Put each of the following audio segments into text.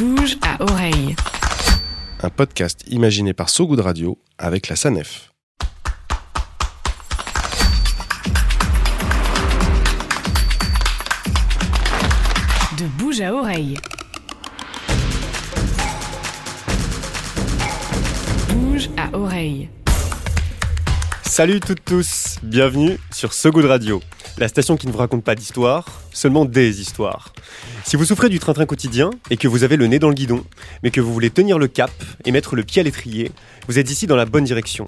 bouge à oreille. Un podcast imaginé par So Good Radio avec la SANEF. De bouge à oreille. Bouge à oreille. Salut toutes tous, bienvenue sur So Good Radio, la station qui ne vous raconte pas d'histoire, seulement des histoires. Si vous souffrez du train-train quotidien et que vous avez le nez dans le guidon, mais que vous voulez tenir le cap et mettre le pied à l'étrier, vous êtes ici dans la bonne direction.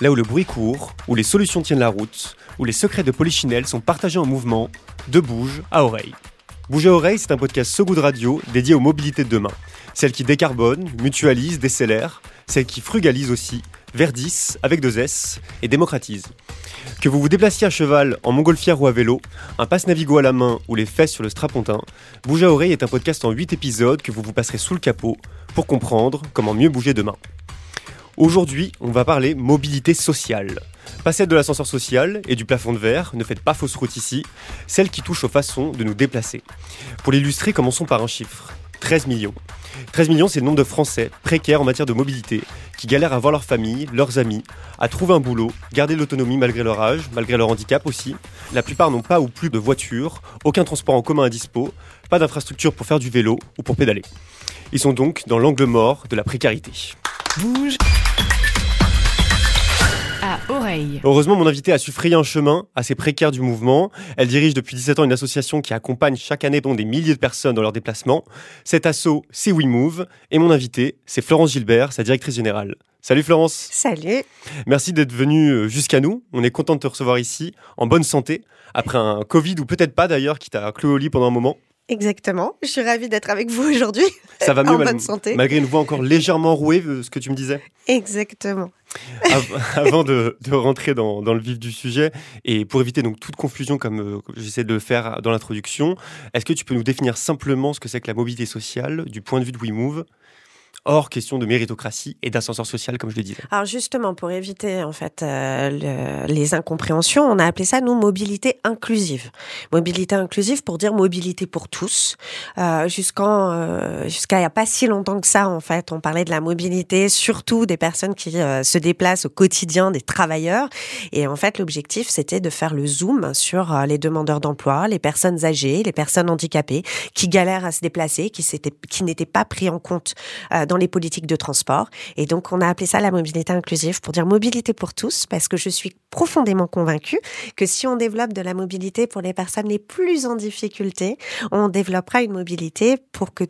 Là où le bruit court, où les solutions tiennent la route, où les secrets de Polichinelle sont partagés en mouvement, de bouge à oreille. Bouge à oreille, c'est un podcast So Radio dédié aux mobilités de demain. Celles qui décarbonent, mutualisent, décélèrent, celles qui frugalisent aussi, verdissent avec deux S et démocratisent. Que vous vous déplaciez à cheval, en montgolfière ou à vélo, un passe Navigo à la main ou les fesses sur le strapontin, Bouge à oreille est un podcast en 8 épisodes que vous vous passerez sous le capot pour comprendre comment mieux bouger demain. Aujourd'hui, on va parler mobilité sociale. Pas celle de l'ascenseur social et du plafond de verre, ne faites pas fausse route ici, celle qui touche aux façons de nous déplacer. Pour l'illustrer, commençons par un chiffre. 13 millions. 13 millions, c'est le nombre de Français précaires en matière de mobilité, qui galèrent à voir leur famille, leurs amis, à trouver un boulot, garder l'autonomie malgré leur âge, malgré leur handicap aussi. La plupart n'ont pas ou plus de voiture, aucun transport en commun à dispo, pas d'infrastructure pour faire du vélo ou pour pédaler. Ils sont donc dans l'angle mort de la précarité. Bouge oreille. Heureusement, mon invité a su frayer un chemin à ces précaires du mouvement. Elle dirige depuis 17 ans une association qui accompagne chaque année dont des milliers de personnes dans leurs déplacements. Cet asso, c'est WeMove. Et mon invité, c'est Florence Gilbert, sa directrice générale. Salut Florence. Salut. Merci d'être venue jusqu'à nous. On est content de te recevoir ici, en bonne santé, après un Covid ou peut-être pas d'ailleurs, qui t'a cloué au lit pendant un moment. Exactement. Je suis ravie d'être avec vous aujourd'hui. Ça va mieux en mal- bonne santé. malgré une voix encore légèrement rouée, euh, ce que tu me disais. Exactement. Av- avant de, rentrer dans, le vif du sujet, et pour éviter donc toute confusion comme euh, j'essaie de le faire dans l'introduction, est-ce que tu peux nous définir simplement ce que c'est que la mobilité sociale du point de vue de WeMove? Hors question de méritocratie et d'ascenseur social, comme je le disais. Alors justement, pour éviter en fait euh, le- les incompréhensions, on a appelé ça nous mobilité inclusive. Mobilité inclusive pour dire mobilité pour tous. Euh, jusqu'en euh, jusqu'à il y a pas si longtemps que ça en fait, on parlait de la mobilité surtout des personnes qui se déplacent au quotidien, des travailleurs. Et en fait, l'objectif c'était de faire le zoom sur les demandeurs d'emploi, les personnes âgées, les personnes handicapées qui galèrent à se déplacer, qui qui n'étaient pas pris en compte euh, les politiques de transport. Et donc, on a appelé ça la mobilité inclusive pour dire mobilité pour tous, parce que je suis profondément convaincue que si on développe de la mobilité pour les personnes les plus en difficulté, on développera une mobilité pour que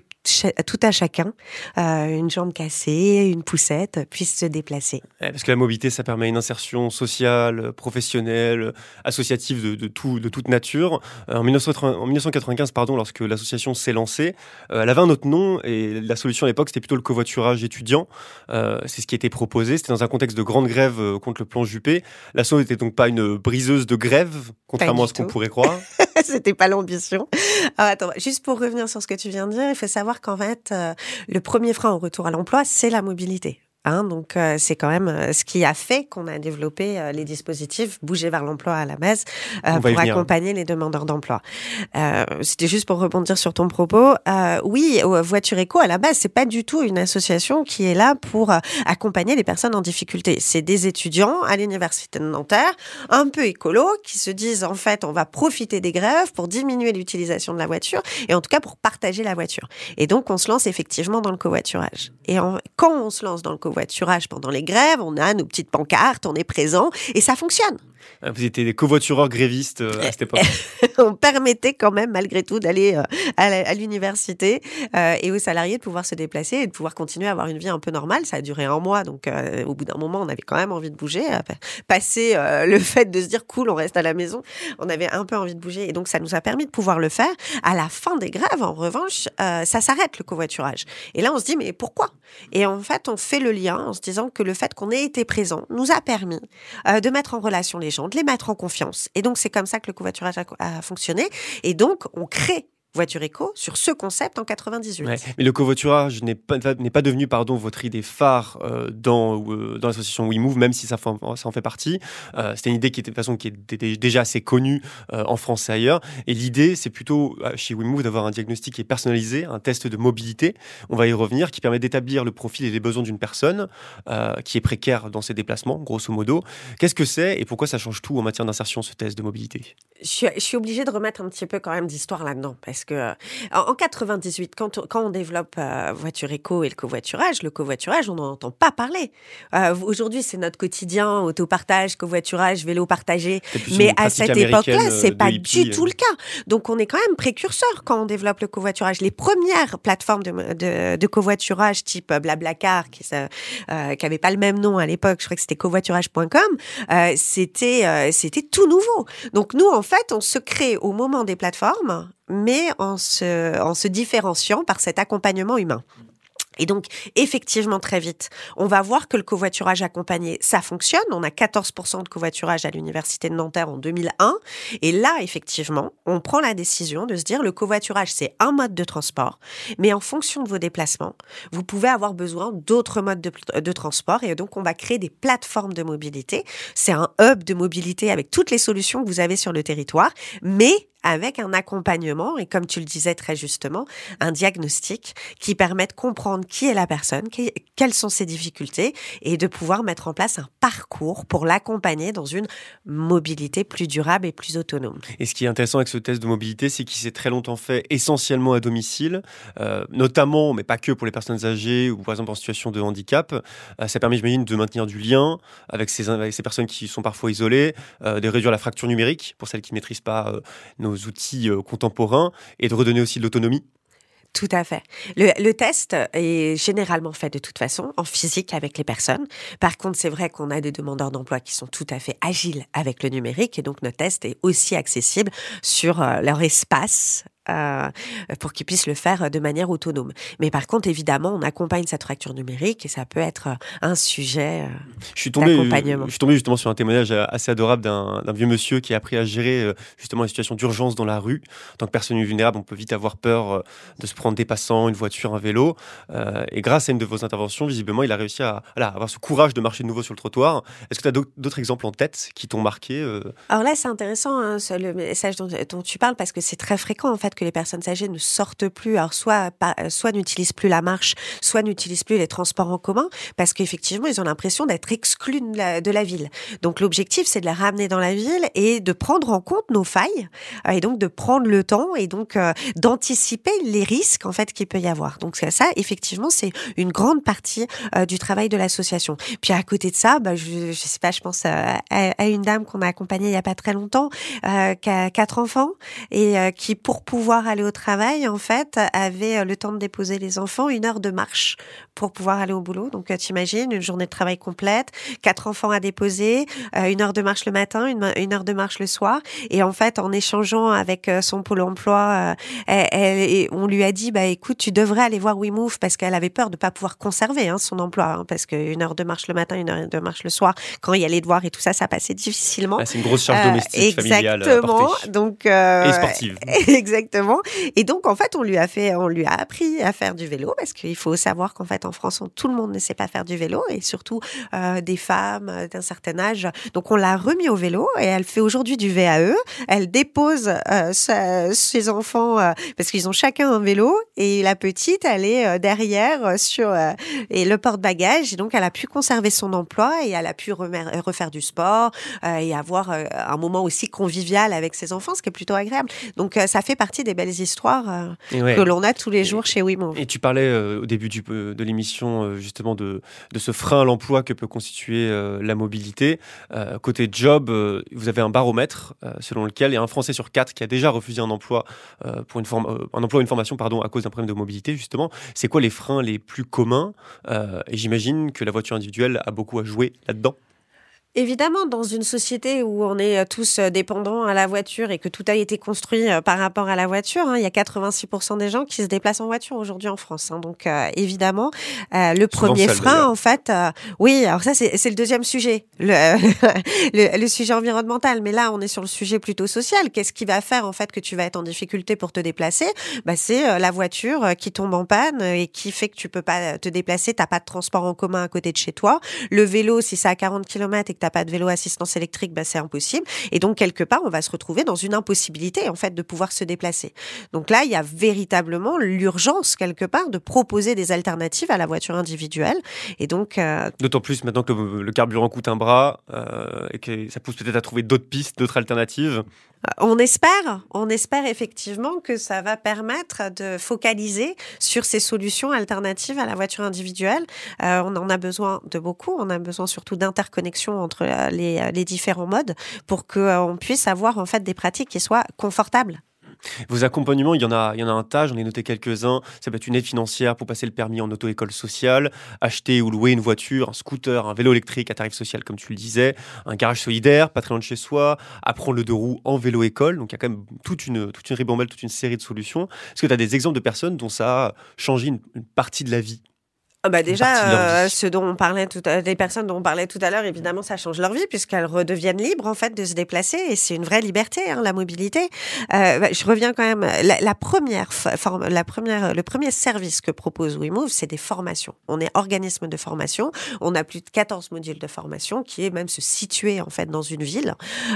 tout à chacun, euh, une jambe cassée, une poussette, puisse se déplacer. Parce que la mobilité, ça permet une insertion sociale, professionnelle, associative de, de tout, de toute nature. Euh, En, 1980 en 1995, pardon, lorsque l'association s'est lancée, euh, elle avait un autre nom et la solution à l'époque, c'était plutôt le covoiturage étudiant. Euh, C'est ce qui était proposé. C'était dans un contexte de grande grève contre le plan Juppé. L'asso n'était donc pas une briseuse de grève, contrairement à ce qu'on pourrait croire. C'était pas l'ambition. Alors, attends, juste pour revenir sur ce que tu viens de dire, il faut savoir qu'en fait, euh, le premier frein au retour à l'emploi, c'est la mobilité. Hein, donc euh, c'est quand même euh, ce qui a fait qu'on a développé euh, les dispositifs bouger vers l'emploi à la base pour accompagner les demandeurs d'emploi. C'était juste pour rebondir sur ton propos. Oui, Voiture Éco à la base c'est pas du tout une association qui est là pour accompagner les personnes en difficulté. C'est des étudiants à l'université de Nanterre, un peu écolo, qui se disent en fait on va profiter des grèves pour diminuer l'utilisation de la voiture et en tout cas pour partager la voiture. Et donc on se lance effectivement dans le covoiturage. Et en- quand on se lance dans le covoiturage pendant les grèves, on a nos petites pancartes, on est présent et ça fonctionne. Euh, Vous étiez des covoitureurs grévistes euh, à cette époque. on permettait quand même malgré tout d'aller euh, à l'université euh, et aux salariés de pouvoir se déplacer et de pouvoir continuer à avoir une vie un peu normale. Ça a duré un mois, donc au bout d'un moment, on avait quand même envie de bouger. Passer le fait de se dire cool, on reste à la maison, on avait un peu envie de bouger et donc ça nous a permis de pouvoir le faire. À la fin des grèves, en revanche, ça s'arrête le covoiturage. Et là, on se dit mais pourquoi? Et en fait, on fait le lien en se disant que le fait qu'on ait été présent nous a permis euh, de mettre en relation les gens, de les mettre en confiance. Et donc, c'est comme ça que le covoiturage a, a fonctionné. Et donc, on crée Voiture Éco sur ce concept en 98. Ouais, mais le covoiturage n'est pas, n'est pas devenu pardon, votre idée phare euh, dans, euh, dans l'association WeMove, même si ça, fait- ça en fait partie. Euh, C'était une idée qui était de toute façon qui était déjà assez connue euh, en France et ailleurs. Et l'idée, c'est plutôt chez WeMove d'avoir un diagnostic qui est personnalisé, un test de mobilité, on va y revenir, qui permet d'établir le profil et les besoins d'une personne qui est précaire dans ses déplacements, grosso modo. Qu'est-ce que c'est et pourquoi ça change tout en matière d'insertion, ce test de mobilité? Je suis, je suis obligée de remettre un petit peu quand même d'histoire là-dedans parce que euh, en, en 98, quand, on- quand on développe euh, voiture éco et le covoiturage, le covoiturage, on n'en entend pas parler. Euh, Aujourd'hui, c'est notre quotidien, autopartage, covoiturage, vélo partagé. Mais à cette époque-là, c'est pas hippie, du tout le cas. Donc, on est quand même précurseur quand on développe le covoiturage. Les premières plateformes de, de, de covoiturage type Blablacar, qui n'avaient euh, qui avait pas le même nom à l'époque, je crois que c'était covoiturage.com, c'était c'était tout nouveau. Donc, nous, en fait, on se crée au moment des plateformes, mais en se, en se différenciant par cet accompagnement humain. Et donc, effectivement, très vite, on va voir que le covoiturage accompagné, ça fonctionne. On a 14% de covoiturage à l'Université de Nanterre en 2001. Et là, effectivement, on prend la décision de se dire, le covoiturage, c'est un mode de transport. Mais en fonction de vos déplacements, vous pouvez avoir besoin d'autres modes de, de transport. Et donc, on va créer des plateformes de mobilité. C'est un hub de mobilité avec toutes les solutions que vous avez sur le territoire, mais avec un accompagnement et comme tu le disais très justement, un diagnostic qui permet de comprendre qui est la personne, qui- quelles sont ses difficultés et de pouvoir mettre en place un parcours pour l'accompagner dans une mobilité plus durable et plus autonome. Et ce qui est intéressant avec ce test de mobilité, c'est qu'il s'est très longtemps fait essentiellement à domicile, euh, notamment, mais pas que pour les personnes âgées ou par exemple en situation de handicap. Euh, ça permet, j'imagine, de maintenir du lien avec ces, personnes qui sont parfois isolées, euh, de réduire la fracture numérique pour celles qui ne maîtrisent pas euh, outils euh, contemporains et de redonner aussi de l'autonomie. Tout à fait. Le, le test est généralement fait de toute façon en physique avec les personnes. Par contre, c'est vrai qu'on a des demandeurs d'emploi qui sont tout à fait agiles avec le numérique et donc notre test est aussi accessible sur euh, leur espace. Euh, pour qu'ils puissent le faire de manière autonome. Mais par contre, évidemment, on accompagne cette fracture numérique et ça peut être euh, un sujet. euh, Je suis tombé, D'accompagnement. je suis tombé justement sur un témoignage euh, assez adorable d'un d'un vieux monsieur qui a appris à gérer euh, justement les situations d'urgence dans la rue. En tant que personne vulnérable, on peut vite avoir peur euh, de se prendre des passants, une voiture, un vélo. Euh, et grâce à une de vos interventions, visiblement, il a réussi à avoir ce courage de marcher de nouveau sur le trottoir. Est-ce que tu as d'autres exemples en tête qui t'ont marqué euh, Alors là, c'est intéressant hein, le message dont, dont tu parles parce que c'est très fréquent en fait que les personnes âgées ne sortent plus, alors soit pas- soit n'utilisent plus la marche, soit n'utilisent plus les transports en commun parce qu'effectivement ils ont l'impression d'être exclus de la, ville. Donc l'objectif c'est de les ramener dans la ville et de prendre en compte nos failles euh, et donc de prendre le temps et donc euh, d'anticiper les risques en fait qu'il peut y avoir. Donc ça, effectivement c'est une grande partie euh, du travail de l'association. Puis à côté de ça, bah, je, je sais pas, je pense à, une dame qu'on a accompagnée il y a pas très longtemps, euh, qui a quatre enfants et euh, qui, pour pouvoir aller au travail, en fait, avait euh, le temps de déposer les enfants, une heure de marche pour pouvoir aller au boulot. Donc euh, t'imagines une journée de travail complète, quatre enfants à déposer, euh, une heure de marche le matin, une, heure de marche le soir. Et en fait, en échangeant avec son pôle emploi, elle- on lui a dit, bah écoute, tu devrais aller voir WeMove parce qu'elle avait peur de pas pouvoir conserver hein, son emploi, hein, parce qu'une heure de marche le matin, une heure de marche le soir, quand il y a les devoirs et tout ça, ça passait difficilement. ah, C'est une grosse charge Euh, domestique, familiale exactement. Donc euh, Et sportive. Exactement. Et donc en fait, on lui a fait, on lui a appris à faire du vélo parce qu'il faut savoir qu'en fait en France, tout le monde ne sait pas faire du vélo et surtout euh, des femmes euh, d'un certain âge. Donc on l'a remis au vélo et elle fait aujourd'hui du VAE. Elle dépose euh, ses enfants parce qu'ils ont chacun un vélo et la petite, elle est derrière sur et le porte-bagages et donc elle a pu conserver son emploi et elle a pu refaire du sport et avoir un moment aussi convivial avec ses enfants, ce qui est plutôt agréable. Donc ça fait partie des belles histoires euh, ouais. que l'on a tous les jours chez WeMove. Et tu parlais euh, au début du, euh, de l'émission justement de, de ce frein à l'emploi que peut constituer la mobilité. Côté job, vous avez un baromètre selon lequel il y a un Français sur quatre qui a déjà refusé un emploi pour une forme, un emploi ou une formation pardon à cause d'un problème de mobilité justement. C'est quoi les freins les plus communs Et j'imagine que la voiture individuelle a beaucoup à jouer là-dedans? Évidemment, dans une société où on est euh, tous euh, dépendants à la voiture et que tout a été construit euh, par rapport à la voiture, hein, il y a 86% des gens qui se déplacent en voiture aujourd'hui en France. Hein. donc évidemment, le premier frein, en fait, oui, alors ça c'est le deuxième sujet, le, le, le, sujet environnemental. Mais là, on est sur le sujet plutôt social. Qu'est-ce qui va faire en fait que tu vas être en difficulté pour te déplacer? Bah, C'est la voiture qui tombe en panne et qui fait que tu peux pas te déplacer, t'as pas de transport en commun à côté de chez toi. Le vélo, si c'est à 40 km et que t'as pas de vélo assistance électrique, bah, c'est impossible. Et donc, quelque part, on va se retrouver dans une impossibilité, en fait, de pouvoir se déplacer. Donc là, il y a véritablement l'urgence, quelque part, de proposer des alternatives à la voiture individuelle. Et donc. Euh, D'autant plus maintenant que le carburant coûte un bras euh, et que ça pousse peut-être à trouver d'autres pistes, d'autres alternatives. On espère, on espère effectivement que ça va permettre de focaliser sur ces solutions alternatives à la voiture individuelle. Euh, on en a besoin de beaucoup, on a besoin surtout d'interconnexion entre euh, les, les, différents modes pour qu'on euh, puisse avoir en fait des pratiques qui soient confortables. Vos accompagnements, il y en a, il y en a un tas, j'en ai noté quelques-uns. Ça peut être une aide financière pour passer le permis en auto-école sociale, acheter ou louer une voiture, un scooter, un vélo électrique à tarif social, comme tu le disais, un garage solidaire, pas très loin de chez soi, apprendre le deux roues en vélo-école. Donc il y a quand même toute une, toute une ribambelle, toute une série de solutions. Est-ce que tu as des exemples de personnes dont ça a changé une partie de la vie? Bah déjà, euh, ce dont on parlait tout à, des personnes dont on parlait tout à l'heure, évidemment, ça change leur vie puisqu'elles redeviennent libres en fait de se déplacer et c'est une vraie liberté, hein, la mobilité. Euh, bah, je reviens quand même. La, la première forme, la première, le premier service que propose WeMove, c'est des formations. On est organisme de formation. On a plus de 14 modules de formation qui est même se situer en fait dans une ville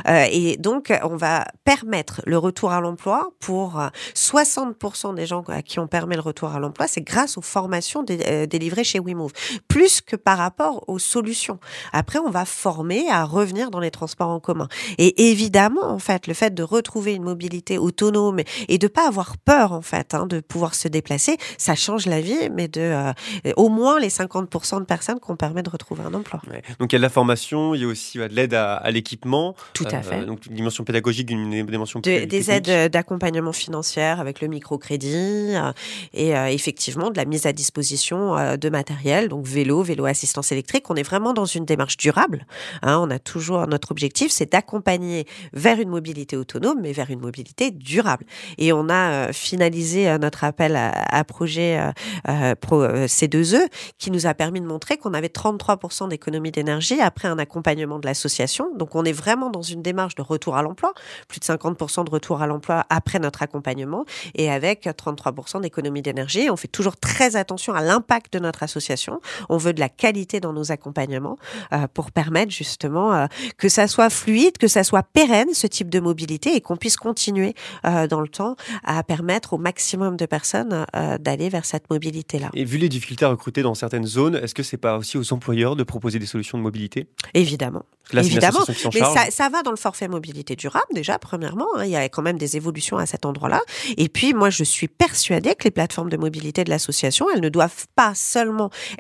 euh, et donc on va permettre le retour à l'emploi pour 60% des gens à qui on permet le retour à l'emploi, c'est grâce aux formations euh, chez WeMove, plus que par rapport aux solutions. Après, on va former à revenir dans les transports en commun. Et évidemment, en fait, le fait de retrouver une mobilité autonome et de pas avoir peur, en fait, hein, de pouvoir se déplacer, ça change la vie, mais de euh, au moins les 50% de personnes qu'on permet de retrouver un emploi. Donc il y a de la formation, il y a aussi de l'aide à, l'équipement. Tout à fait. Euh, donc une dimension pédagogique, une dimension Des aides d'accompagnement financier avec le microcrédit euh, et effectivement de la mise à disposition de matériel, donc vélo, vélo assistance électrique. On est vraiment dans une démarche durable. Hein. on a toujours notre objectif, c'est d'accompagner vers une mobilité autonome, mais vers une mobilité durable. Et on a euh, finalisé euh, notre appel à, projet euh, pro, C2E qui nous a permis de montrer qu'on avait 33% d'économie d'énergie après un accompagnement de l'association. Donc on est vraiment dans une démarche de retour à l'emploi, plus de 50% de retour à l'emploi après notre accompagnement et avec 33% d'économie d'énergie. On fait toujours très attention à l'impact de notre association. On veut de la qualité dans nos accompagnements euh, pour permettre justement euh, que ça soit fluide, que ça soit pérenne ce type de mobilité et qu'on puisse continuer euh, dans le temps à permettre au maximum de personnes d'aller vers cette mobilité-là. Et vu les difficultés à recruter dans certaines zones, est-ce que c'est pas aussi aux employeurs de proposer des solutions de mobilité? Évidemment. Évidemment, mais ça, ça, va dans le forfait mobilité durable déjà, premièrement. Hein, il y a quand même des évolutions à cet endroit-là. Et puis, moi, je suis persuadée que les plateformes de mobilité de l'association, elles ne doivent pas seulement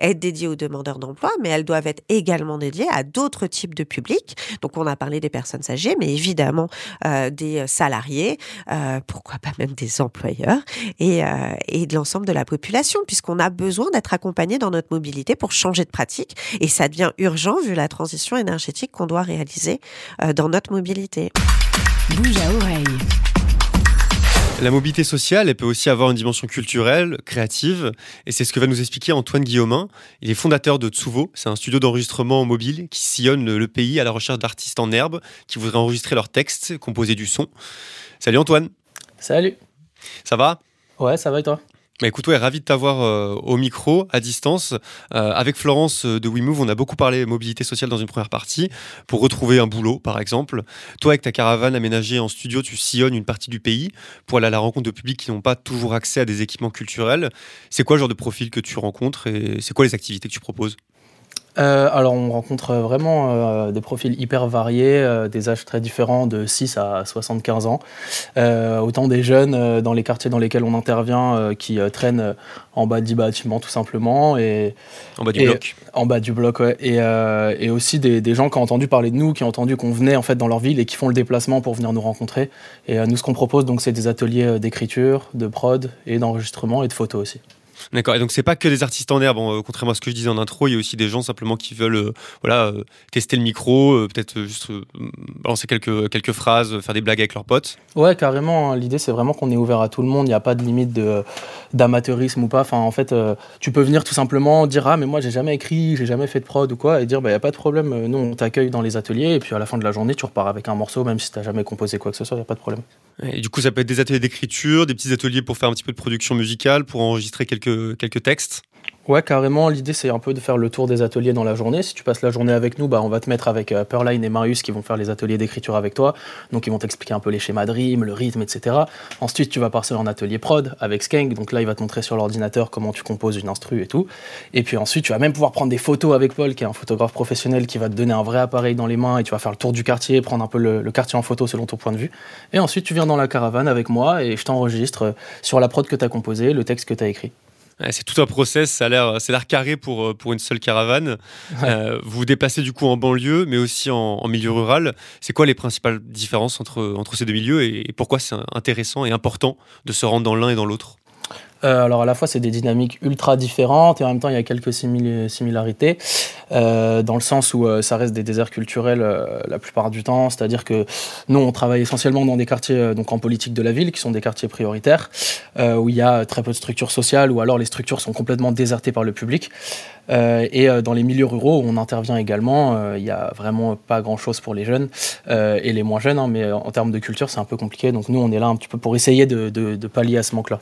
être dédiées aux demandeurs d'emploi, mais elles doivent être également dédiées à d'autres types de publics. Donc, on a parlé des personnes âgées, mais évidemment euh, des salariés, euh, pourquoi pas même des employeurs et, euh, et de l'ensemble de la population, puisqu'on a besoin d'être accompagné dans notre mobilité pour changer de pratique. Et ça devient urgent vu la transition énergétique qu'on doit réaliser euh, dans notre mobilité. Bouge à oreille. La mobilité sociale, elle peut aussi avoir une dimension culturelle, créative, et c'est ce que va nous expliquer Antoine Guillaumin. Il est fondateur de Tsuvo, c'est un studio d'enregistrement mobile qui sillonne le pays à la recherche d'artistes en herbe qui voudraient enregistrer leurs textes, composer du son. Salut Antoine. Salut. Ça va? Ouais, ça va et toi? Bah écoute, ouais, ravi de t'avoir euh, au micro, à distance. Euh, avec Florence euh, de WeMove, on a beaucoup parlé mobilité sociale dans une première partie, pour retrouver un boulot, par exemple. Toi, avec ta caravane aménagée en studio, tu sillonnes une partie du pays pour aller à la rencontre de publics qui n'ont pas toujours accès à des équipements culturels. C'est quoi le genre de profil que tu rencontres et c'est quoi les activités que tu proposes? Euh, alors on rencontre vraiment euh, des profils hyper variés, euh, des âges très différents de 6 à 75 ans. autant des jeunes dans les quartiers dans lesquels on intervient qui traînent en bas du bâtiment tout simplement. Et, en bas du bloc En bas du bloc, ouais. Et, et aussi des, des, gens qui ont entendu parler de nous, qui ont entendu qu'on venait en fait dans leur ville et qui font le déplacement pour venir nous rencontrer. Et nous ce qu'on propose donc c'est des ateliers d'écriture, de prod et d'enregistrement et de photos aussi. D'accord. Et donc c'est pas que des artistes en herbe. Bon, euh, contrairement à ce que je disais en intro, il y a aussi des gens simplement qui veulent, euh, voilà, euh, tester le micro, peut-être juste balancer quelques quelques phrases, faire des blagues avec leurs potes. Ouais, carrément. hein. L'idée, c'est vraiment qu'on est ouvert à tout le monde. Il n'y a pas de limite de- d'amateurisme ou pas. Enfin, en fait, tu peux venir tout simplement dire Ah, mais moi, j'ai jamais écrit, j'ai jamais fait de prod ou quoi, et dire Bah, n'y a pas de problème. Nous, on t'accueille dans les ateliers, et puis à la fin de la journée, tu repars avec un morceau, même si tu n'as jamais composé quoi que ce soit, n'y a pas de problème. Et du coup, ça peut être des ateliers d'écriture, des petits ateliers pour faire un petit peu de production musicale, pour enregistrer quelques quelques textes. Ouais, carrément. L'idée, c'est un peu de faire le tour des ateliers dans la journée. Si tu passes la journée avec nous, bah, on va te mettre avec euh, Pearline et Marius qui vont faire les ateliers d'écriture avec toi. Donc, ils vont t'expliquer un peu les schémas de rime, le rythme, etc. Ensuite, tu vas passer en atelier prod avec Skank. Donc là, il va te montrer sur l'ordinateur comment tu composes une instru et tout. Et puis ensuite, tu vas même pouvoir prendre des photos avec Paul, qui est un photographe professionnel qui va te donner un vrai appareil dans les mains et tu vas faire le tour du quartier, prendre un peu le, le quartier en photo selon ton point de vue. Et ensuite, tu viens dans la caravane avec moi et je t'enregistre euh, sur la prod que tu as composée, le texte que tu as écrit. Ouais, C'est tout un process, ça a l'air, a l'air carré pour, euh, pour une seule caravane. Ouais. Euh, vous vous déplacez du coup en banlieue, mais aussi en, en milieu rural. C'est quoi les principales différences entre, entre ces deux milieux et, et pourquoi c'est intéressant et important de se rendre dans l'un et dans l'autre? Euh, alors à la fois c'est des dynamiques ultra différentes et en même temps il y a quelques simili- similarités euh, dans le sens où euh, ça reste des déserts culturels la plupart du temps, c'est-à-dire que nous on travaille essentiellement dans des quartiers donc en politique de la ville qui sont des quartiers prioritaires où il y a très peu de structures sociales ou alors les structures sont complètement désertées par le public. Et dans les milieux ruraux où on intervient également. Il y a vraiment pas grand-chose pour les jeunes et les moins jeunes hein, mais en termes de culture c'est un peu compliqué. Donc nous on est là un petit peu pour essayer de, de- de pallier à ce manque-là.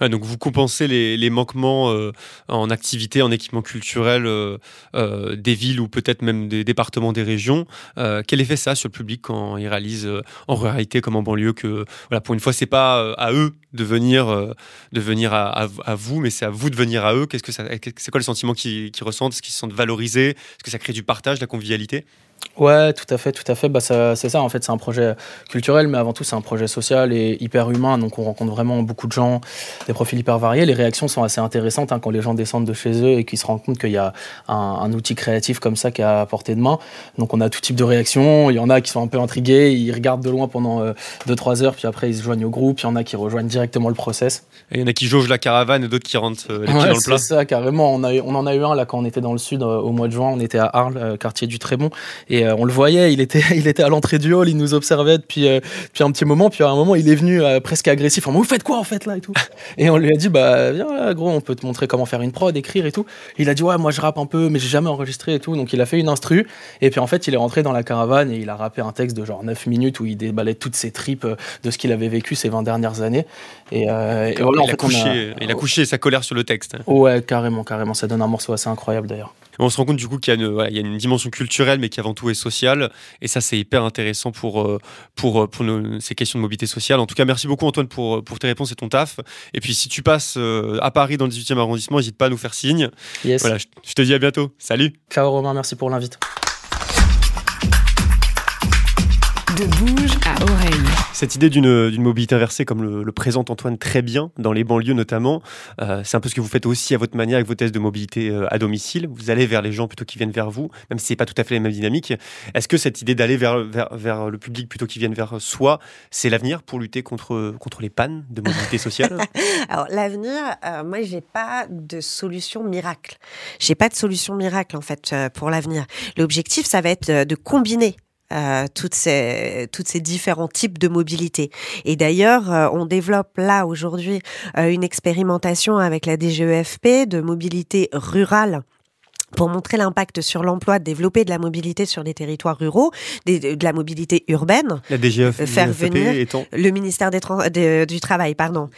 Ouais, donc vous compensez les, manquements euh, en activité, en équipement culturel euh, euh, des villes ou peut-être même des départements, des régions. Quel effet ça a sur le public quand ils réalisent en ruralité comme en banlieue que voilà pour une fois c'est pas à eux de venir de venir à, vous, mais c'est à vous de venir à eux. Qu'est-ce que c'est quoi le sentiment qu'ils ressentent? Est-ce qu'ils se sentent valorisés? Est-ce que ça crée du partage, de la convivialité? Ouais, tout à fait, tout à fait. Bah, c'est ça, en fait, c'est un projet culturel, mais avant tout, c'est un projet social et hyper humain. Donc, on rencontre vraiment beaucoup de gens, des profils hyper variés. Les réactions sont assez intéressantes hein, quand les gens descendent de chez eux et qu'ils se rendent compte qu'il y a un, un outil créatif comme ça qui est à portée de main. Donc, on a tout type de réactions. Il y en a qui sont un peu intrigués, ils regardent de loin pendant 2-3 heures, puis après, ils se joignent au groupe. Il y en a qui rejoignent directement le process. Et Il y en a qui jaugent la caravane et d'autres qui rentrent euh, les pieds Ouais, dans le plat. c'est ça, carrément. On, a eu- on en a eu un là quand on était dans le sud euh, au mois de juin. On était à Arles, euh, quartier du Trébon, et euh, on le voyait. Il était, il était à l'entrée du hall. Il nous observait depuis, euh, depuis un petit moment. Puis à un moment, il est venu euh, presque agressif. En mode, vous faites quoi en fait là et tout. et on lui a dit, bah viens là, gros, on peut te montrer comment faire une prod, écrire et tout. il a dit, ouais, moi je rappe un peu, mais j'ai jamais enregistré et tout. Donc il a fait une instru. Et puis en fait, il est rentré dans la caravane et il a rappé un texte de genre 9 minutes où il déballait toutes ses tripes de ce qu'il avait vécu ces 20 dernières années. Et, euh, et voilà, il, fait, a- couché, il a couché sa colère sur le texte. Ouais, carrément, carrément. Ça donne un morceau assez incroyable d'ailleurs. On se rend compte du coup qu'il y, a une- voilà, il y a une dimension culturelle, mais qui avant tout est sociale. Et ça, c'est hyper intéressant pour, euh, pour, euh, pour nos- ces questions de mobilité sociale. En tout cas, merci beaucoup Antoine pour, pour tes réponses et ton taf. Et puis, si tu passes euh, à Paris dans le 18e arrondissement, n'hésite pas à nous faire signe. Yes. Voilà, je, je te dis à bientôt. Salut Ciao Romain, merci pour l'invite. De bouge à oreille. Cette idée d'une d'une mobilité inversée, comme le, le présente Antoine très bien, dans les banlieues notamment, euh, c'est un peu ce que vous faites aussi à votre manière avec vos tests de mobilité euh, à domicile. Vous allez vers les gens plutôt qu'ils viennent vers vous, même si c'est pas tout à fait les mêmes dynamiques. Est-ce que cette idée d'aller vers, vers, vers le public plutôt qu'ils viennent vers soi, c'est l'avenir pour lutter contre, contre les pannes de mobilité sociale Alors l'avenir, euh, moi j'ai pas de solution miracle. J'ai pas de solution miracle en fait euh, pour l'avenir. L'objectif, ça va être euh, de combiner. Euh, toutes ces toutes ces différents types de mobilité. Et d'ailleurs euh, on développe là aujourd'hui euh, une expérimentation avec la DGEFP de mobilité rurale pour montrer l'impact sur l'emploi, développer de la mobilité sur les territoires ruraux, des- de la mobilité urbaine, La DGF Faire DGFP venir- étant, le ministère des Tran- de- du Travail, pardon.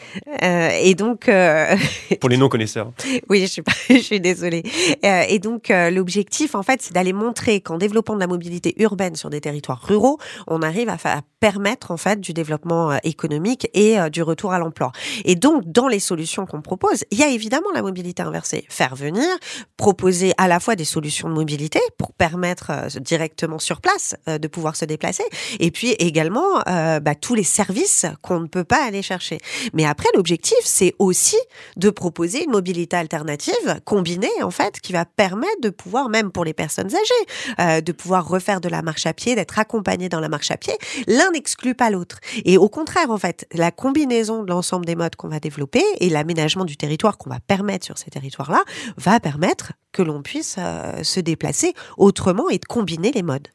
Euh, et donc, euh, pour les non-connaisseurs. oui, je suis, pas, je suis désolée. Euh, et donc, euh, l'objectif, en fait, c'est d'aller montrer qu'en développant de la mobilité urbaine sur des territoires ruraux, on arrive à, permettre, en fait, du développement euh, économique et euh, du retour à l'emploi. Et donc, dans les solutions qu'on propose, il y a évidemment la mobilité inversée. Faire venir, proposer à à la fois des solutions de mobilité pour permettre euh, directement sur place euh, de pouvoir se déplacer, et puis également euh, bah, tous les services qu'on ne peut pas aller chercher. Mais après, l'objectif, c'est aussi de proposer une mobilité alternative combinée, en fait, qui va permettre de pouvoir, même pour les personnes âgées, de pouvoir refaire de la marche à pied, d'être accompagné dans la marche à pied. L'un n'exclut pas l'autre. Et au contraire, en fait, la combinaison de l'ensemble des modes qu'on va développer et l'aménagement du territoire qu'on va permettre sur ces territoires-là va permettre que l'on puisse euh, se déplacer autrement et de combiner les modes.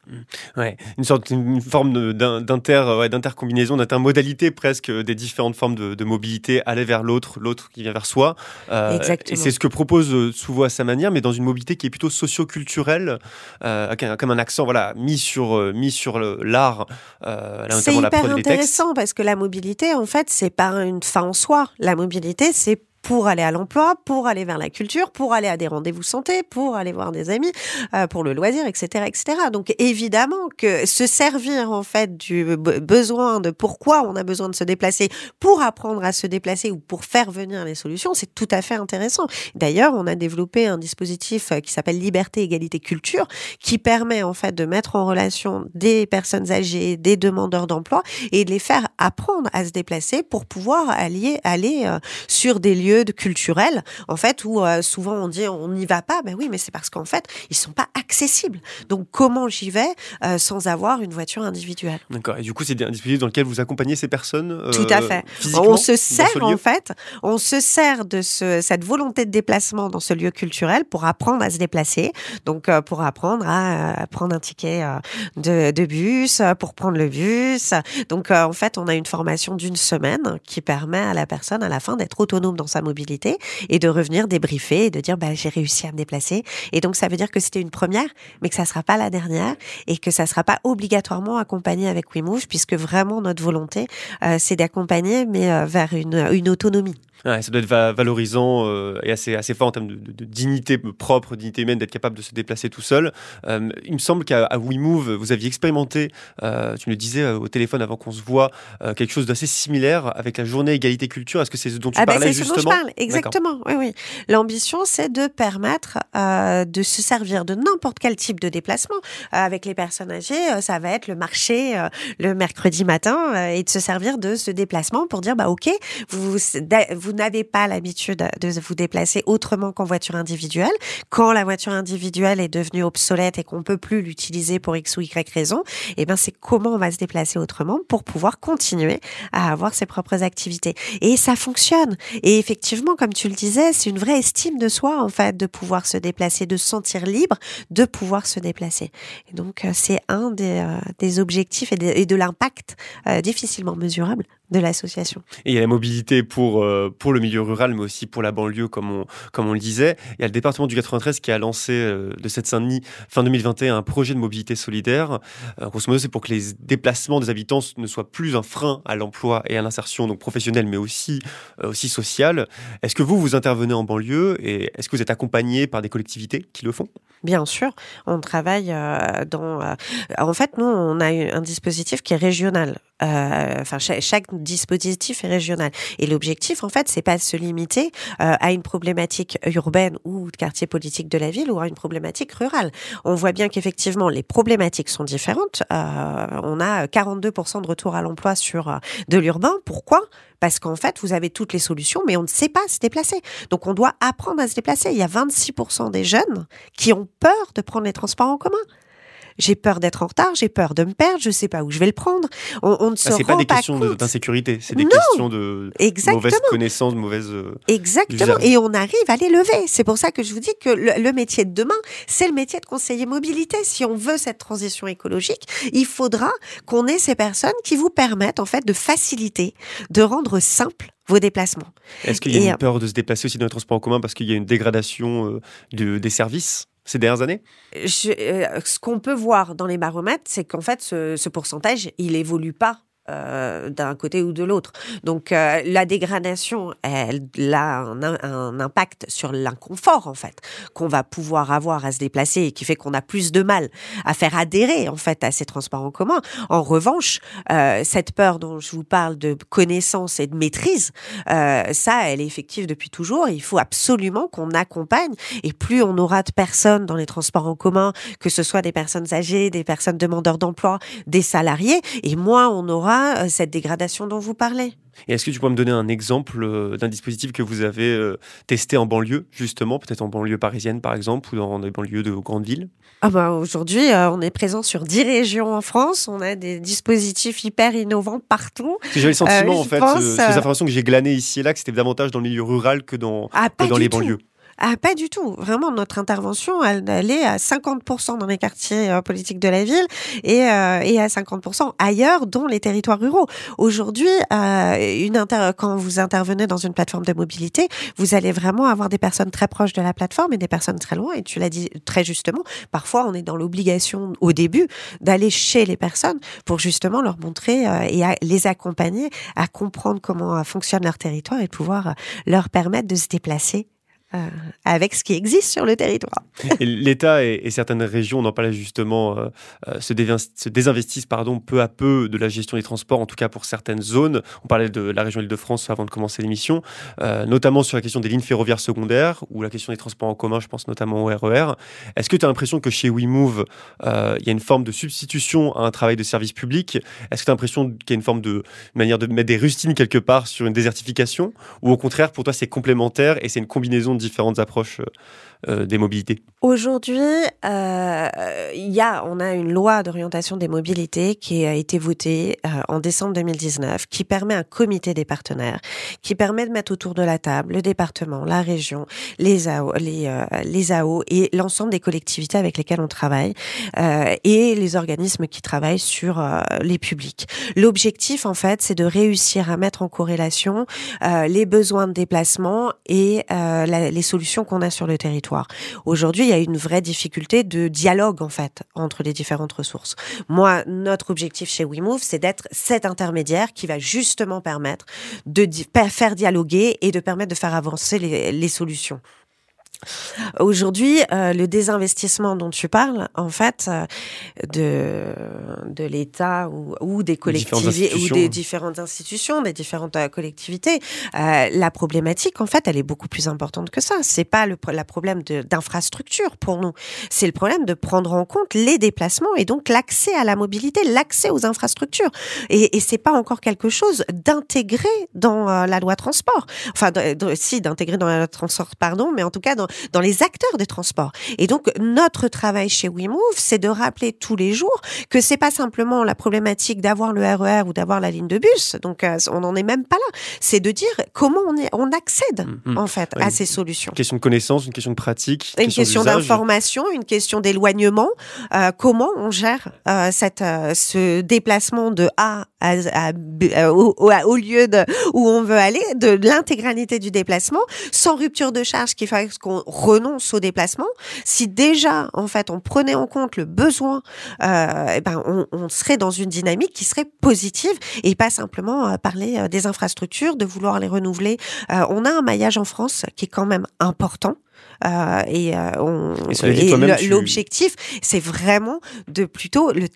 Ouais, une sorte, une forme d'inter, ouais, d'intercombinaison, d'intermodalité presque euh, des différentes formes de, de mobilité, aller vers l'autre, l'autre qui vient vers soi. Euh, Exactement. Et c'est ce que propose euh, Souvo à sa manière, mais dans une mobilité qui est plutôt socio-culturelle, euh, comme un accent voilà mis sur euh, mis sur l'art, euh, C'est la hyper intéressant parce que la mobilité, en fait, c'est pas une fin en soi. La mobilité, c'est pour aller à l'emploi, pour aller vers la culture, pour aller à des rendez-vous santé, pour aller voir des amis, euh, pour le loisir, etc., etc. Donc évidemment que se servir en fait du be- besoin de pourquoi on a besoin de se déplacer pour apprendre à se déplacer ou pour faire venir les solutions, c'est tout à fait intéressant. D'ailleurs, on a développé un dispositif euh, qui s'appelle Liberté, Égalité, Culture, qui permet en fait de mettre en relation des personnes âgées, des demandeurs d'emploi et de les faire apprendre à se déplacer pour pouvoir aller, aller euh, sur des lieux de culturels, en fait, où euh, souvent on dit on n'y va pas. Ben oui, mais c'est parce qu'en fait, ils sont pas accessibles. Donc comment j'y vais euh, sans avoir une voiture individuelle? D'accord. Et du coup, c'est un dispositif dans lequel vous accompagnez ces personnes. euh, Tout à fait. On se sert ce en fait, on se sert de ce, cette volonté de déplacement dans ce lieu culturel pour apprendre à se déplacer. Donc pour apprendre à, prendre un ticket de, de bus, pour prendre le bus. Donc en fait, on a une formation d'une semaine qui permet à la personne à la fin d'être autonome dans sa mobilité et de revenir débriefer et de dire bah, j'ai réussi à me déplacer. Et donc ça veut dire que c'était une première, mais que ça sera pas la dernière et que ça sera pas obligatoirement accompagné avec WeMove puisque vraiment notre volonté euh, c'est d'accompagner mais euh, vers une autonomie. Ouais, ça doit être va- valorisant euh, et assez, assez fort en termes de, de- de dignité propre, dignité humaine, d'être capable de se déplacer tout seul. Euh, il me semble qu'à WeMove, vous aviez expérimenté, euh, tu me le disais euh, au téléphone avant qu'on se voit, euh, quelque chose d'assez similaire avec la journée égalité culture. Est-ce que c'est ce dont tu Ah ben, parlais c'est ce dont justement? je parle, exactement. Oui, oui. L'ambition, c'est de permettre euh, de se servir de n'importe quel type de déplacement. Euh, avec les personnes âgées, euh, ça va être le marché euh, le mercredi matin euh, et de se servir de ce déplacement pour dire, bah ok, vous, vous n'avez pas l'habitude de vous déplacer autrement qu'en voiture individuelle. Quand la voiture individuelle est devenue obsolète et qu'on peut plus l'utiliser pour X ou Y raison, eh ben c'est comment on va se déplacer autrement pour pouvoir continuer à avoir ses propres activités. Et ça fonctionne. Et effectivement, comme tu le disais, c'est une vraie estime de soi, en fait, de pouvoir se déplacer, de se sentir libre, de pouvoir se déplacer. Et donc, euh, c'est un des, euh, objectifs et de, et de l'impact euh, difficilement mesurable de l'association. Et il y a la mobilité pour, euh, pour le milieu rural, mais aussi pour la banlieue, comme on, comme on le disait. Il y a le département du 93 qui a lancé euh, de cette Saint-Denis, fin 2021, un projet de mobilité solidaire. Euh, grosso modo, c'est pour que les déplacements des habitants ne soient plus un frein à l'emploi et à l'insertion donc professionnelle, mais aussi, euh, aussi sociale. Est-ce que vous, vous intervenez en banlieue et est-ce que vous êtes accompagné par des collectivités qui le font? Bien sûr, on travaille dans. en fait, nous, on a un dispositif qui est régional. Enfin, chaque, chaque dispositif est régional. Et l'objectif, en fait, c'est pas de se limiter euh, à une problématique urbaine ou de quartier politique de la ville ou à une problématique rurale. On voit bien qu'effectivement, les problématiques sont différentes. Euh, on a 42% de retour à l'emploi sur euh, de l'urbain. Pourquoi? Parce qu'en fait, vous avez toutes les solutions, mais on ne sait pas se déplacer. Donc, on doit apprendre à se déplacer. Il y a 26% des jeunes qui ont peur de prendre les transports en commun. J'ai peur d'être en retard, j'ai peur de me perdre, je sais pas où je vais le prendre. On, on ne se Ah, C'est rend pas des questions de- compte. d'insécurité, c'est des Non. questions de Exactement. mauvaise connaissance, de mauvaise. euh, Exactement. Et on arrive à les lever. C'est pour ça que je vous dis que le, le métier de demain, c'est le métier de conseiller mobilité. Si on veut cette transition écologique, il faudra qu'on ait ces personnes qui vous permettent, en fait, de faciliter, de rendre simple vos déplacements. Est-ce qu'il y a Et, une euh, peur de se déplacer aussi dans les transports en commun parce qu'il y a une dégradation euh, de- des services? Ces dernières années? Euh, ce qu'on peut voir dans les baromètres, c'est qu'en fait, ce, ce pourcentage, il évolue pas euh, d'un côté ou de l'autre. Donc euh, la dégradation, elle, a un, impact sur l'inconfort en fait qu'on va pouvoir avoir à se déplacer et qui fait qu'on a plus de mal à faire adhérer en fait à ces transports en commun. En revanche, euh, cette peur dont je vous parle de connaissance et de maîtrise, ça, elle est effective depuis toujours. Il faut absolument qu'on accompagne et plus on aura de personnes dans les transports en commun, que ce soit des personnes âgées, des personnes demandeurs d'emploi, des salariés, et moins on aura euh, cette dégradation dont vous parlez. Et est-ce que tu pourrais me donner un exemple euh, d'un dispositif que vous avez euh, testé en banlieue, justement, peut-être en banlieue parisienne par exemple, ou dans des banlieues de grandes villes? Ah bah Aujourd'hui, on est présent sur 10 régions en France, on a des dispositifs hyper innovants partout. J'avais le sentiment, en fait, ces informations que j'ai glanées ici et là, que c'était davantage dans le milieu rural que dans, ah, que dans les banlieues. Ah, pas du tout. Vraiment, notre intervention, elle, est à 50% dans les quartiers euh, politiques de la ville et, euh, et à 50% ailleurs, dont les territoires ruraux. Aujourd'hui, euh, inter quand vous intervenez dans une plateforme de mobilité, vous allez vraiment avoir des personnes très proches de la plateforme et des personnes très loin. Et tu l'as dit très justement, parfois on est dans l'obligation au début d'aller chez les personnes pour justement leur montrer et les accompagner à comprendre comment fonctionne leur territoire et pouvoir leur permettre de se déplacer euh, avec ce qui existe sur le territoire. L'État et, certaines régions, on en parlait justement, euh, euh, se, désinvestissent pardon, peu à peu de la gestion des transports, en tout cas pour certaines zones. On parlait de la région Île-de-France avant de commencer l'émission, notamment sur la question des lignes ferroviaires secondaires ou la question des transports en commun, je pense notamment au RER. E Est-ce que tu as l'impression que chez WeMove, il y a une forme de substitution à un travail de service public? Est-ce que tu as l'impression qu'il y a une forme de manière de mettre des rustines quelque part sur une désertification? Ou au contraire, pour toi, c'est complémentaire et c'est une combinaison de différentes approches euh, euh, des mobilités Aujourd'hui, euh, on a une loi d'orientation des mobilités qui a été votée euh, en décembre 2019, qui permet un comité des partenaires, qui permet de mettre autour de la table le département, la région, les AO, les, les AO et l'ensemble des collectivités avec lesquelles on travaille et les organismes qui travaillent sur les publics. L'objectif, en fait, c'est de réussir à mettre en corrélation les besoins de déplacement et la, les solutions qu'on a sur le territoire. Aujourd'hui, il y a une vraie difficulté de dialogue en fait entre les différentes ressources. Moi, notre objectif chez WeMove, c'est d'être cet intermédiaire qui va justement permettre de faire dialoguer et de permettre de faire avancer les solutions. Aujourd'hui, euh, le désinvestissement dont tu parles, en fait, euh, de, de l'État ou, ou, des collectivités ou des différentes institutions, des différentes euh, collectivités, la problématique, en fait, elle est beaucoup plus importante que ça. C'est pas le la problème d'infrastructure pour nous. C'est le problème de prendre en compte les déplacements et donc l'accès à la mobilité, l'accès aux infrastructures. Et, et c'est pas encore quelque chose d'intégré dans la loi transport. Enfin, si d'intégrer dans la loi transport, pardon, mais en tout cas dans, dans les acteurs des transports. Et donc, notre travail chez WeMove, c'est de rappeler tous les jours que c'est pas simplement la problématique d'avoir le RER e ou d'avoir la ligne de bus. Donc, euh, on n'en est même pas là. C'est de dire comment on, est, on accède, mmh, mmh. en fait, à ces solutions. Une question de connaissance, une question de pratique. Une question, d'information, une question d'éloignement. Euh, comment on gère euh, cette, ce déplacement de A à, à, au, au, lieu de, où on veut aller, de l'intégralité du déplacement, sans rupture de charge qui fait qu'on renonce au déplacement, si déjà en fait on prenait en compte le besoin, euh, eh ben on, serait dans une dynamique qui serait positive et pas simplement euh, parler euh, des infrastructures, de vouloir les renouveler. Euh, on a un maillage en France qui est quand même important. Euh, et, euh, l'objectif, c'est vraiment de plutôt le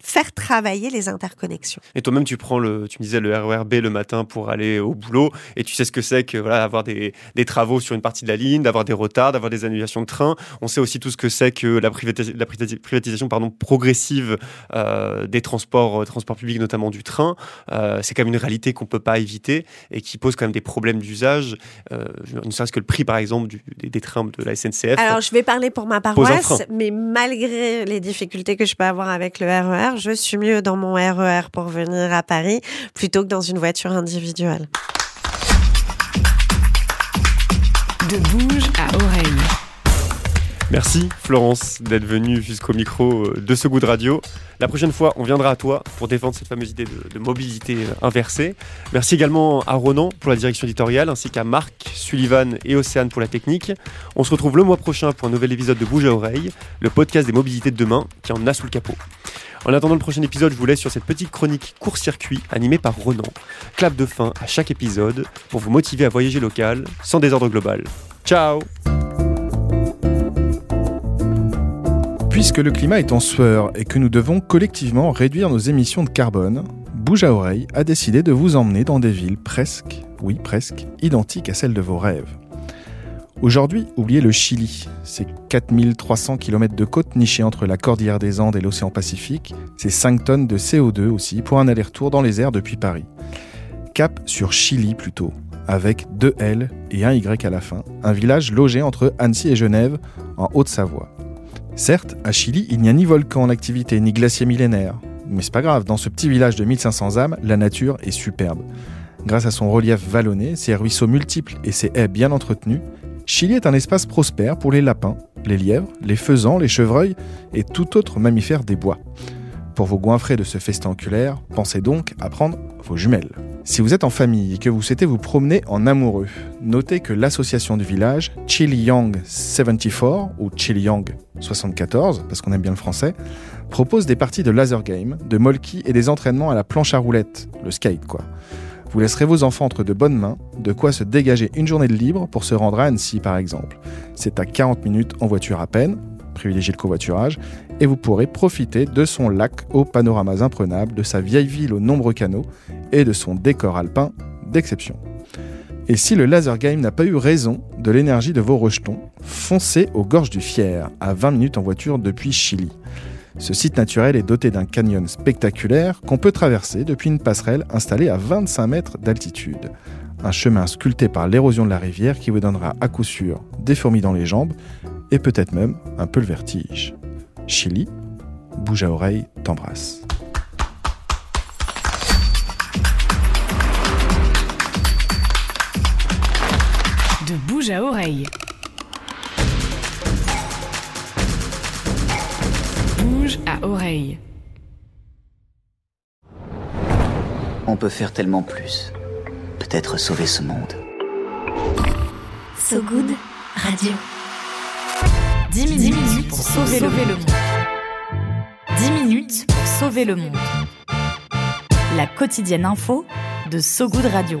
faire travailler les interconnexions. Et toi-même, tu prends le, tu me disais le RERB le matin pour aller au boulot, et tu sais ce que c'est que voilà avoir des, des, travaux sur une partie de la ligne, d'avoir des retards, d'avoir des annulations de train. On sait aussi tout ce que c'est que la, la privatisation pardon progressive euh, des transports, transports publics, notamment du train. C'est quand même une réalité qu'on peut pas éviter et qui pose quand même des problèmes d'usage. Euh, ne serait-ce que le prix, par exemple, du, des, des trains de la SNCF. Alors, je vais parler pour ma paroisse, mais malgré les difficultés que je peux avoir avec le RER, e je suis mieux dans mon RER e pour venir à Paris plutôt que dans une voiture individuelle. De bouge à oreille. Merci Florence d'être venue jusqu'au micro euh, de ce goût de radio. La prochaine fois, on viendra à toi pour défendre cette fameuse idée de, mobilité euh, inversée. Merci également à Ronan pour la direction éditoriale, ainsi qu'à Marc, Sullivan et Océane pour la technique. On se retrouve le mois prochain pour un nouvel épisode de Bouge à oreille, le podcast des mobilités de demain qui en a sous le capot. En attendant le prochain épisode, je vous laisse sur cette petite chronique court-circuit animée par Ronan. Clap de fin à chaque épisode pour vous motiver à voyager local sans désordre global. Ciao Puisque le climat est en sueur et que nous devons collectivement réduire nos émissions de carbone, Bouge à oreille a décidé de vous emmener dans des villes presque, oui presque, identiques à celles de vos rêves. Aujourd'hui, oubliez le Chili, ses 4300 km de côte nichées entre la cordillère des Andes et l'océan Pacifique, ses 5 tonnes de CO2 aussi pour un aller-retour dans les airs depuis Paris. Cap sur Chili plutôt, avec deux L et un Y à la fin, un village logé entre Annecy et Genève, en Haute-Savoie. Certes, à Chili, il n'y a ni volcan en activité, ni glacier millénaire. Mais c'est pas grave, dans ce petit village de 1500 âmes, la nature est superbe. Grâce à son relief vallonné, ses ruisseaux multiples et ses haies bien entretenues, Chili est un espace prospère pour les lapins, les lièvres, les faisans, les chevreuils et tout autre mammifère des bois. Pour vous goinfrer de ce festin oculaire, pensez donc à prendre vos jumelles. Si vous êtes en famille et que vous souhaitez vous promener en amoureux, notez que l'association du village, Chili Young 74 ou Chili Young 74, parce qu'on aime bien le français, propose des parties de laser game, de molki et des entraînements à la planche à roulettes, le skate quoi. Vous laisserez vos enfants entre de bonnes mains, de quoi se dégager une journée de libre pour se rendre à Annecy par exemple. C'est à 40 minutes en voiture à peine, privilégiez le covoiturage, et vous pourrez profiter de son lac aux panoramas imprenables, de sa vieille ville aux nombreux canaux et de son décor alpin d'exception. Et si le laser game n'a pas eu raison de l'énergie de vos rejetons, foncez aux gorges du Fier, à 20 minutes en voiture depuis Chili. Ce site naturel est doté d'un canyon spectaculaire qu'on peut traverser depuis une passerelle installée à 25 mètres d'altitude. Un chemin sculpté par l'érosion de la rivière qui vous donnera à coup sûr des fourmis dans les jambes et peut-être même un peu le vertige. Chili, bouge à oreille, t'embrasse. De bouge à oreille. Bouge à oreille. On peut faire tellement plus. Peut-être sauver ce monde. So Good Radio. 10 minutes, pour sauver, le, monde. 10 minutes pour sauver le monde. La quotidienne info de So Good Radio.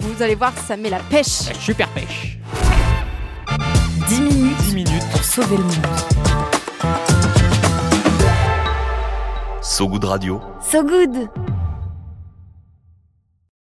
Vous allez voir, ça met la pêche. La super pêche. 10 minutes, 10 minutes pour sauver le monde. So Good Radio. So Good